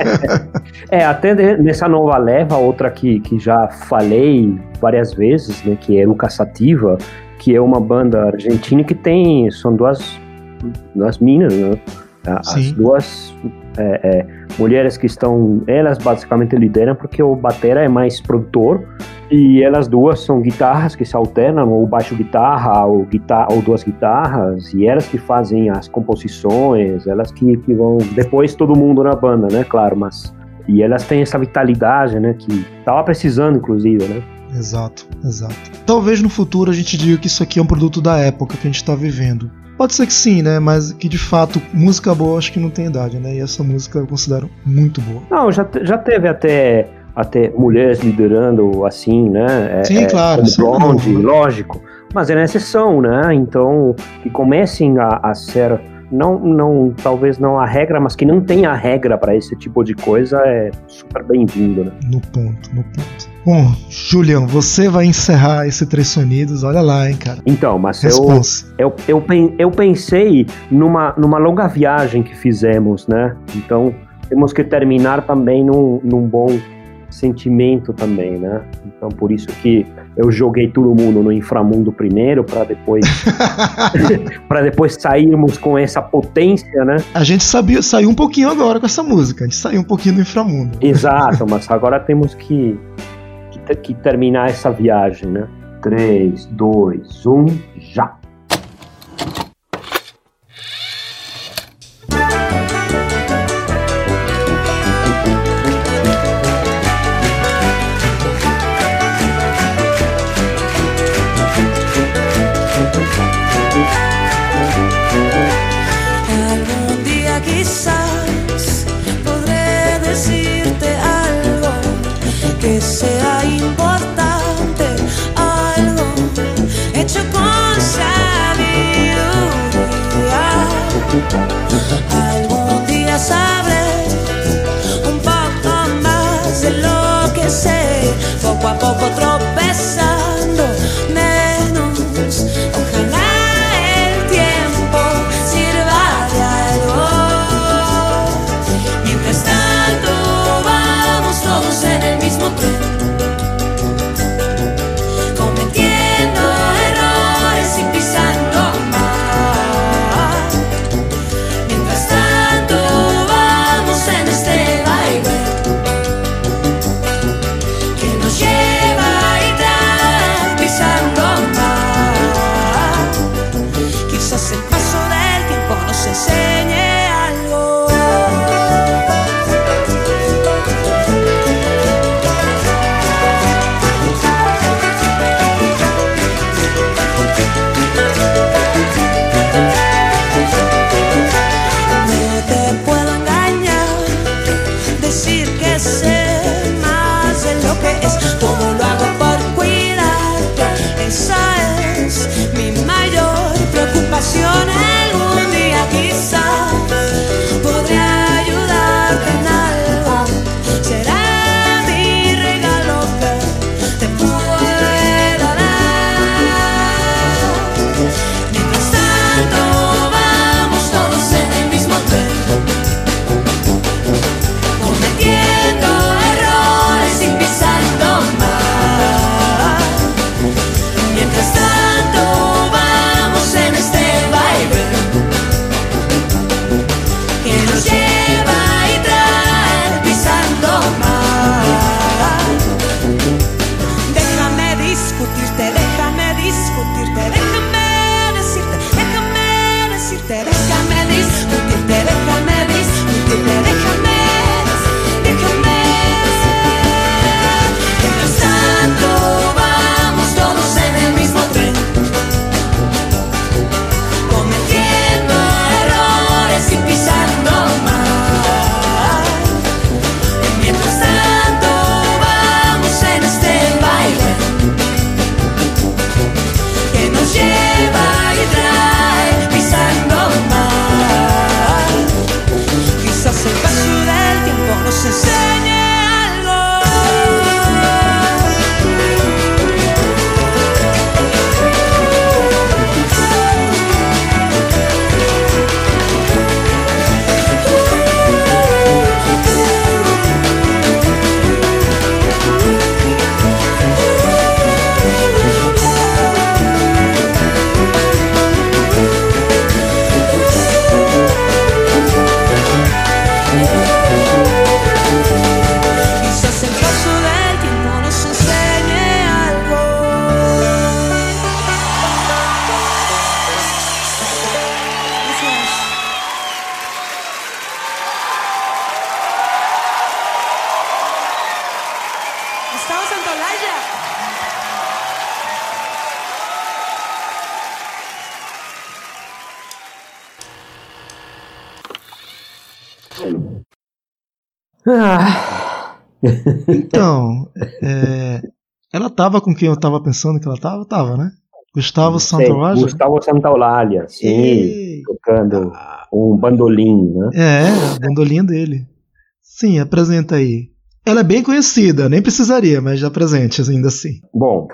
é, até nessa nova leva, outra que, que já falei várias vezes, né, que é Lucas Sativa, que é uma banda argentina que tem, são duas, duas minas, né? As Sim. duas é, é, mulheres que estão, elas basicamente lideram porque o batera é mais produtor e elas duas são guitarras que se alternam, ou baixo guitarra, ou, guitarra, ou duas guitarras, e elas que fazem as composições, elas que, que vão. Depois todo mundo na banda, né? Claro, mas. E elas têm essa vitalidade, né? Que tava precisando, inclusive, né? Exato, exato. Talvez no futuro a gente diga que isso aqui é um produto da época que a gente está vivendo. Pode ser que sim, né? Mas que de fato, música boa acho que não tem idade, né? E essa música eu considero muito boa. Não, já, já teve até até mulheres liderando assim, né? É, Sim, é, claro. Como blonde, lógico. Mas é na exceção, né? Então, que comecem a, a ser não, não, talvez não a regra, mas que não tenha regra para esse tipo de coisa é super bem-vindo, né? No ponto, no ponto. Bom, Julião, você vai encerrar esse Três Sonidos, olha lá, hein, cara. Então, mas eu, eu, eu, eu pensei numa, numa longa viagem que fizemos, né? Então, temos que terminar também num, num bom sentimento também, né? Então por isso que eu joguei todo mundo no inframundo primeiro para depois para depois sairmos com essa potência, né? A gente sabia saiu um pouquinho agora com essa música, a gente saiu um pouquinho do inframundo. Exato, mas agora temos que, que, terminar essa viagem, né? 3, 2, 1, já! Quizás Ah, Então, é, ela tava com quem eu tava pensando que ela tava? Tava, né? Gustavo Santaolalla? Gustavo Santaolalla, sim, Ei. tocando um bandolim, né? É, a bandolinha dele. Sim, apresenta aí. Ela é bem conhecida, nem precisaria, mas já apresente ainda assim. Bom,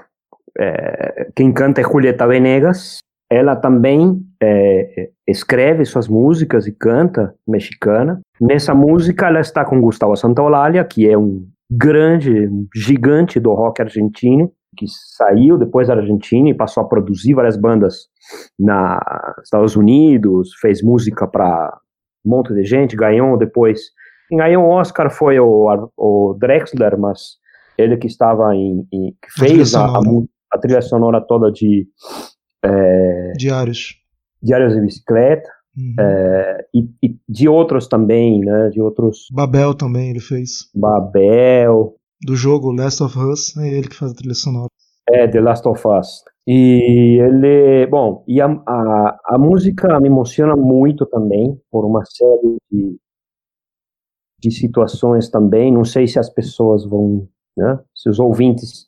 é, quem canta é Julieta Venegas. Ela também é, escreve suas músicas e canta mexicana. Nessa música, ela está com Gustavo Santaolalla, que é um grande, um gigante do rock argentino, que saiu depois da Argentina e passou a produzir várias bandas nos Estados Unidos, fez música para um monte de gente, ganhou depois. Quem ganhou o Oscar foi o, o Drexler, mas ele que estava em, em que fez a, a, a trilha sonora toda de é, Diários. Diários de Bicicleta Uhum. é, e, e de outros também, né? De outros Babel também ele fez. Babel, Do jogo Last of Us, é ele que faz a trilha sonora. é The Last of Us. E ele, bom, e a, a, a música me emociona muito também por uma série de, de situações também. Não sei se as pessoas vão, né? Se os ouvintes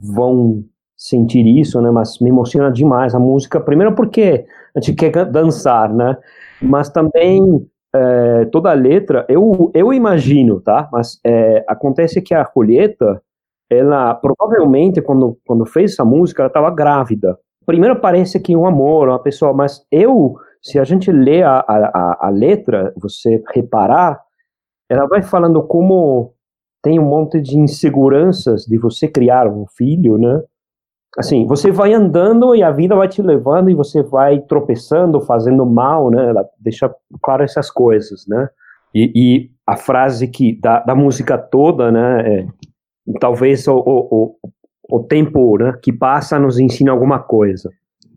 vão sentir isso, né? Mas me emociona demais a música. Primeiro porque a gente quer dançar, né? Mas também é, toda a letra, eu, eu imagino, tá? Mas é, acontece que a Julieta, ela provavelmente quando quando fez essa música, ela estava grávida. Primeiro parece que um amor, uma pessoa, mas eu, se a gente lê a, a, a letra, você reparar, ela vai falando como tem um monte de inseguranças de você criar um filho, né? Assim, você vai andando e a vida vai te levando e você vai tropeçando, fazendo mal, né? Ela deixa claro essas coisas, né? E, e a frase que da, da música toda, né? É, talvez o, o, o, o tempo né, que passa nos ensina alguma coisa,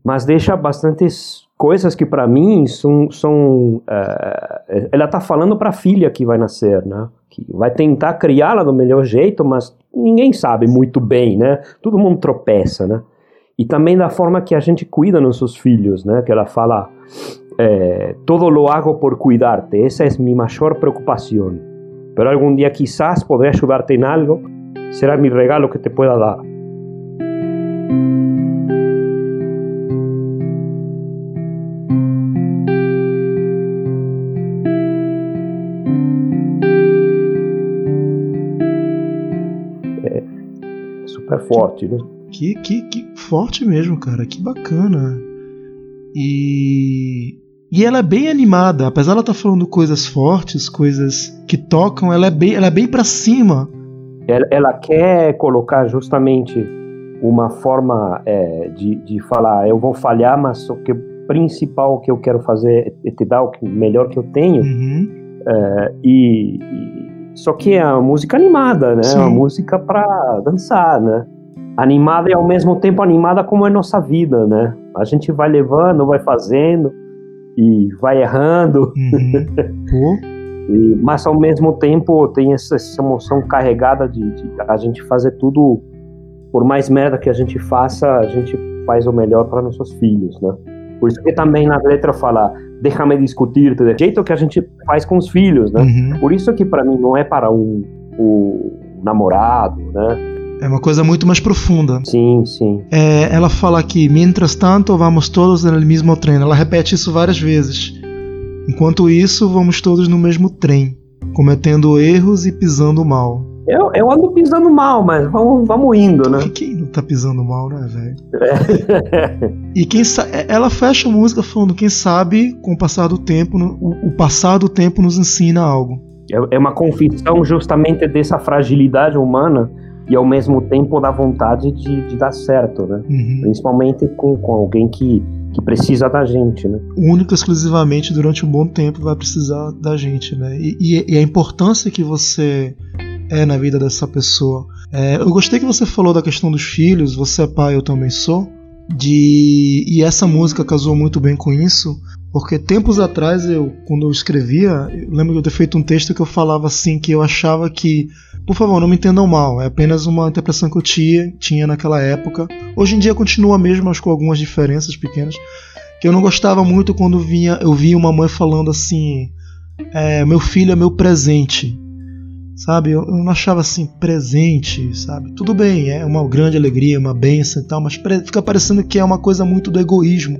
mas deixa bastantes coisas que para mim são, são é, ela tá falando para a filha que vai nascer, né? Que vai tentar criá-la do melhor jeito, mas ninguém sabe muito bem, né? Todo mundo tropeça, né? E também da forma que a gente cuida nossos filhos, né? Que ela fala, é, todo lo hago por cuidarte, essa é minha maior preocupação. Pero algún día quizás podré ayudarte en algo, será mi regalo que te pueda dar. Super forte, né? Que, que, que forte mesmo, cara. Que bacana. E. E ela é bem animada, apesar dela estar falando coisas fortes, coisas que tocam, ela é bem, ela é bem para cima. Ela, ela, quer colocar justamente uma forma é, de, de falar, eu vou falhar, mas o que principal que eu quero fazer é te dar o melhor que eu tenho. Uhum. É, e, e, só que é uma música animada, né? Sim. Uma música para dançar, né? Animada e ao mesmo tempo animada como é nossa vida, né? A gente vai levando, vai fazendo e vai errando, uhum. e, mas ao mesmo tempo tem essa, essa emoção carregada de, de, a gente fazer tudo, por mais merda que a gente faça, a gente faz o melhor para nossos filhos, né? Por isso que também na letra fala, deixa-me discutir, do jeito que a gente faz com os filhos, né? Uhum. Por isso que para mim não é para um, um namorado, né? É uma coisa muito mais profunda. Sim, sim. É, ela fala aqui, mientras tanto, vamos todos no mesmo trem. Ela repete isso várias vezes. Enquanto isso, vamos todos no mesmo trem, cometendo erros e pisando mal. Eu, eu ando pisando mal, mas vamos, vamos indo, né? Quem não tá pisando mal, né, velho? É. e quem ela fecha a música falando, quem sabe, com o passar do tempo, o, o passar do tempo nos ensina algo. É, é uma confissão justamente dessa fragilidade humana e ao mesmo tempo da vontade de, de dar certo, né? Uhum. Principalmente com, com alguém que, que precisa da gente, né? Único exclusivamente durante um bom tempo vai precisar da gente, né? E, e, e a importância que você é na vida dessa pessoa. É, eu gostei que você falou da questão dos filhos, você é pai, eu também sou. De e essa música casou muito bem com isso, porque tempos atrás eu, quando eu escrevia, eu lembro de eu ter feito um texto que eu falava assim que eu achava que, por favor, não me entendam mal, é apenas uma interpretação que eu tinha, tinha naquela época. Hoje em dia continua mesmo, mas com algumas diferenças pequenas. Que eu não gostava muito quando vinha, eu via uma mãe falando assim: é, meu filho é meu presente sabe? Eu, não achava assim presente, sabe? Tudo bem, é uma grande alegria, uma benção e tal, mas fica parecendo que é uma coisa muito do egoísmo.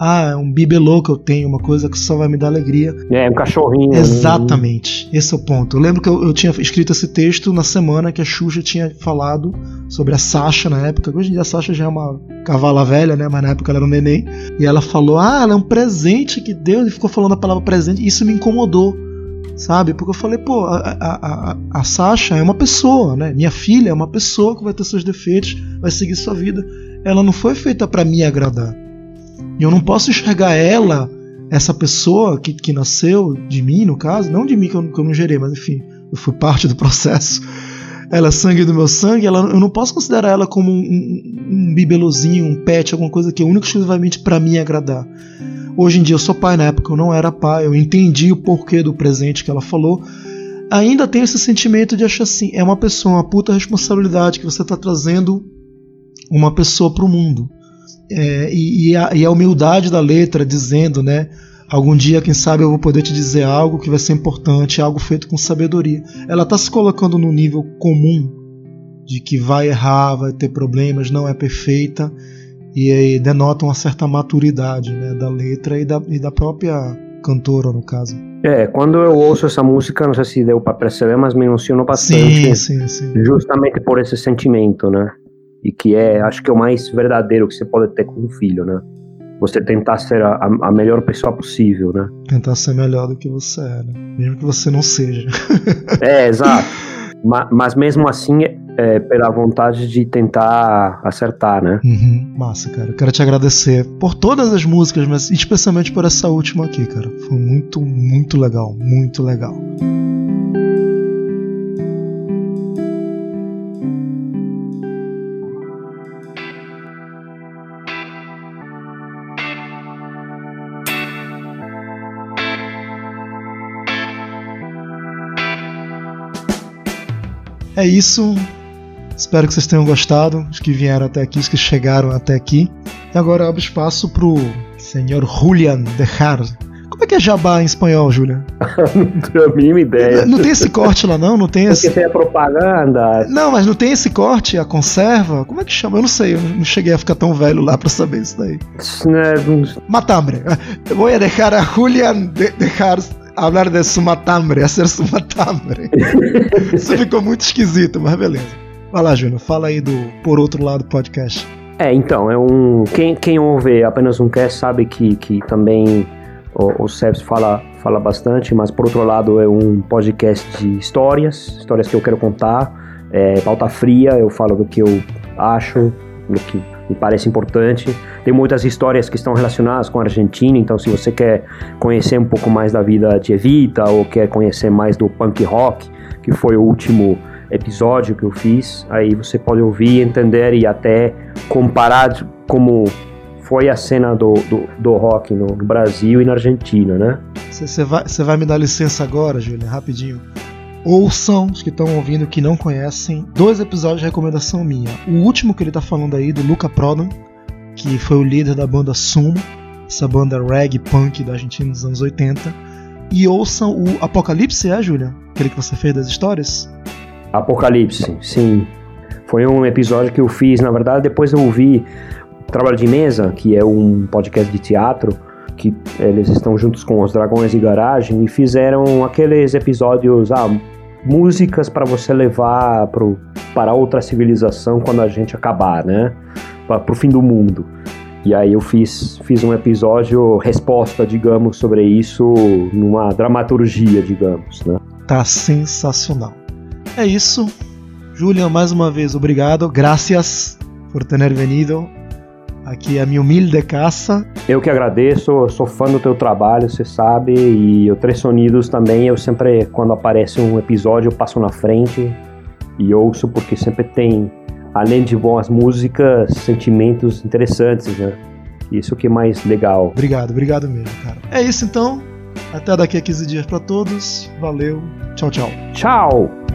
Ah, é um bibelô que eu tenho, uma coisa que só vai me dar alegria. É, um cachorrinho. Exatamente, né? esse é o ponto. Eu lembro que eu, eu, tinha escrito esse texto na semana que a Xuxa tinha falado sobre a Sasha na época. Hoje em dia a Sasha já é uma cavala velha, né? Mas na época ela era um neném. E ela falou: Ah, ela é um presente que Deus. E ficou falando a palavra presente. E isso me incomodou sabe? Porque eu falei, pô, a, a, a, a Sasha é uma pessoa, né? Minha filha é uma pessoa que vai ter seus defeitos, vai seguir sua vida. Ela não foi feita para me agradar. E eu não posso enxergar ela, essa pessoa que, que nasceu de mim, no caso, não de mim que eu, que eu não gerei, mas enfim, eu fui parte do processo. ela é sangue do meu sangue, ela, eu não posso considerar ela como um, um, um bibelozinho, um pet, alguma coisa que é única exclusivamente para mim agradar. Hoje em dia eu sou pai, na época eu não era pai, eu entendi o porquê do presente que ela falou. Ainda tenho esse sentimento de achar assim, é uma pessoa, uma puta responsabilidade que você está trazendo uma pessoa para o mundo. É, e, e, a, e a humildade da letra dizendo, né? Algum dia, quem sabe, eu vou poder te dizer algo que vai ser importante, algo feito com sabedoria. Ela está se colocando no nível comum de que vai errar, vai ter problemas, não é perfeita, e aí denota uma certa maturidade né, da letra e da, e da própria cantora, no caso. É, quando eu ouço essa música, não sei se deu para perceber, mas me emociono bastante. Sim, sim, sim. Justamente por esse sentimento, né? E que é, acho que é o mais verdadeiro que você pode ter com um filho, né? você tentar ser a, a, melhor pessoa possível, né? Tentar ser melhor do que você é, né? mesmo que você não seja. é, exato. mas, mas mesmo assim, é, pela vontade de tentar acertar, né? Uhum. Massa, cara. Eu quero te agradecer por todas as músicas, mas especialmente por essa última aqui, cara. Foi muito, muito legal. Muito legal. É isso. Espero que vocês tenham gostado, os que vieram até aqui, os que chegaram até aqui. E agora abro espaço pro senhor Julian de Har. Como é que é jabá em espanhol, Julian? não tenho a mínima ideia. Não, não tem esse corte lá, não? Não tem esse. Porque tem a propaganda. Não, mas não tem esse corte, a conserva? Como é que chama? Eu não sei, eu não cheguei a ficar tão velho lá pra saber isso daí. Matambre. Vou deixar a Julian de, de Har hablar de sumatambre, hacer sumatambre. Isso ficou muito esquisito, mas beleza. Vai lá, Júnior, fala aí do Por Outro Lado podcast. É, então, é um. Quem, quem ouve apenas um cast sabe que, que também o, o fala, fala bastante, mas por outro lado é um podcast de histórias, histórias que eu quero contar. É, pauta fria, eu falo do que eu acho, do que me parece importante. Tem muitas histórias que estão relacionadas com a Argentina, então se você quer conhecer um pouco mais da vida de Evita ou quer conhecer mais do punk rock, que foi o último episódio que eu fiz, aí você pode ouvir, entender e até comparar como foi a cena do, do, do rock no, no, Brasil e na Argentina, né? Você vai, vai me dar licença agora, Júlia, rapidinho. Ouçam, os que estão ouvindo que não conhecem, dois episódios de recomendação minha. O último que ele está falando aí, do Luca Prodan, que foi o líder da banda Sumo, essa banda reggae punk da Argentina dos anos 80. E ouçam o Apocalipse, é, Júlia? Aquele que você fez das histórias? Apocalipse, sim. Foi um episódio que eu fiz, na verdade, depois eu ouvi Trabalho de Mesa, que é um podcast de teatro, que eles estão juntos com os Dragões de Garagem e fizeram aqueles episódios, ah, músicas para você levar pro, para outra civilização quando a gente acabar, né? Para o fim do mundo. E aí eu fiz, fiz um episódio resposta, digamos, sobre isso numa dramaturgia, digamos, né? Tá sensacional. É isso. Julian, mais uma vez, obrigado. Gracias por ter venido aqui a minha humilde casa. Eu que agradeço, sou fã do teu trabalho, você sabe, e o Três Sonidos também, eu sempre, quando aparece um episódio, eu passo na frente e ouço, porque sempre tem, além de boas músicas, sentimentos interessantes, né? Isso que é mais legal. Obrigado, obrigado mesmo, cara. É isso então. Até daqui a 15 dias para todos. Valeu. Tchau, tchau. Tchau.